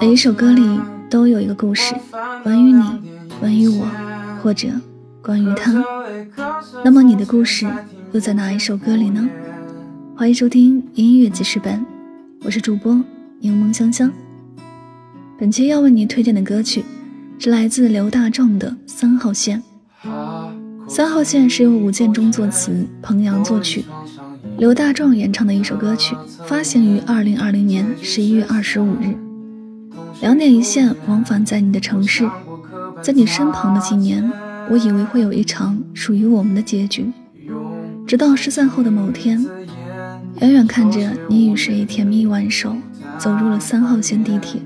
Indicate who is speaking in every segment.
Speaker 1: 每一首歌里都有一个故事，关于你，关于我，或者关于他。那么你的故事又在哪一首歌里呢？欢迎收听音乐记事本，我是主播柠檬香香。本期要为你推荐的歌曲是来自刘大壮的《三号线》。三号线是由吴建中作词，彭阳作曲。刘大壮演唱的一首歌曲，发行于二零二零年十一月二十五日。两点一线，往返在你的城市，在你身旁的几年，我以为会有一场属于我们的结局。直到失散后的某天，远远看着你与谁甜蜜挽手，走入了三号线地铁。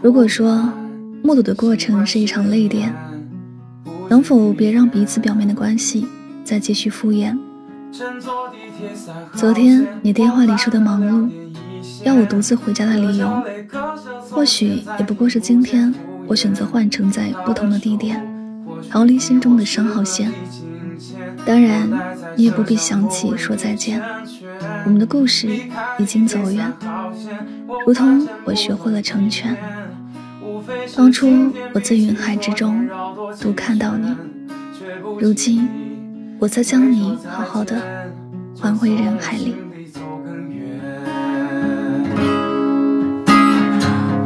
Speaker 1: 如果说目睹的过程是一场泪点，能否别让彼此表面的关系再继续敷衍？昨天你电话里说的忙碌，要我独自回家的理由，或许也不过是今天我选择换乘在不同的地点，逃离心中的伤号线。当然，你也不必想起说再见，我们的故事已经走远，如同我学会了成全。当初我在云海之中独看到你，如今。我再将你好好的还回人海里。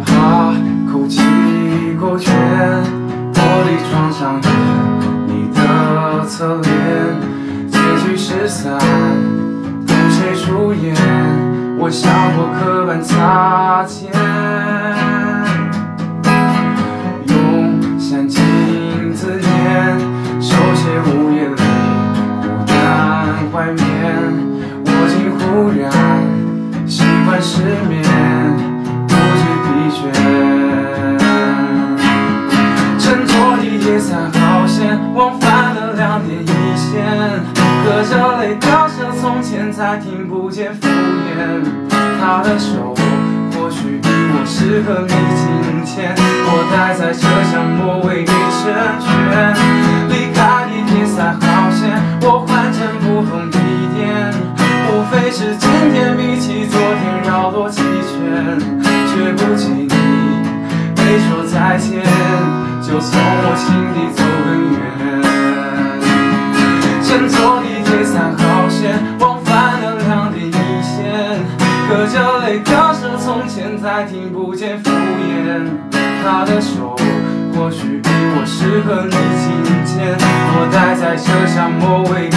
Speaker 2: 哈，口气够全，玻璃窗上的你的侧脸，结局失散，谁出演？我想过刻板擦肩。再听不见敷衍。他的手或许比我适合你今天，我待在车厢末尾给成全。离开地铁三号线，我换乘不同地点，无非是今天比起昨天绕。多几圈，却不经意没说再见，就从我心底走更远。再听不见敷衍。他的手或许比我适合你紧牵，我待在车厢末尾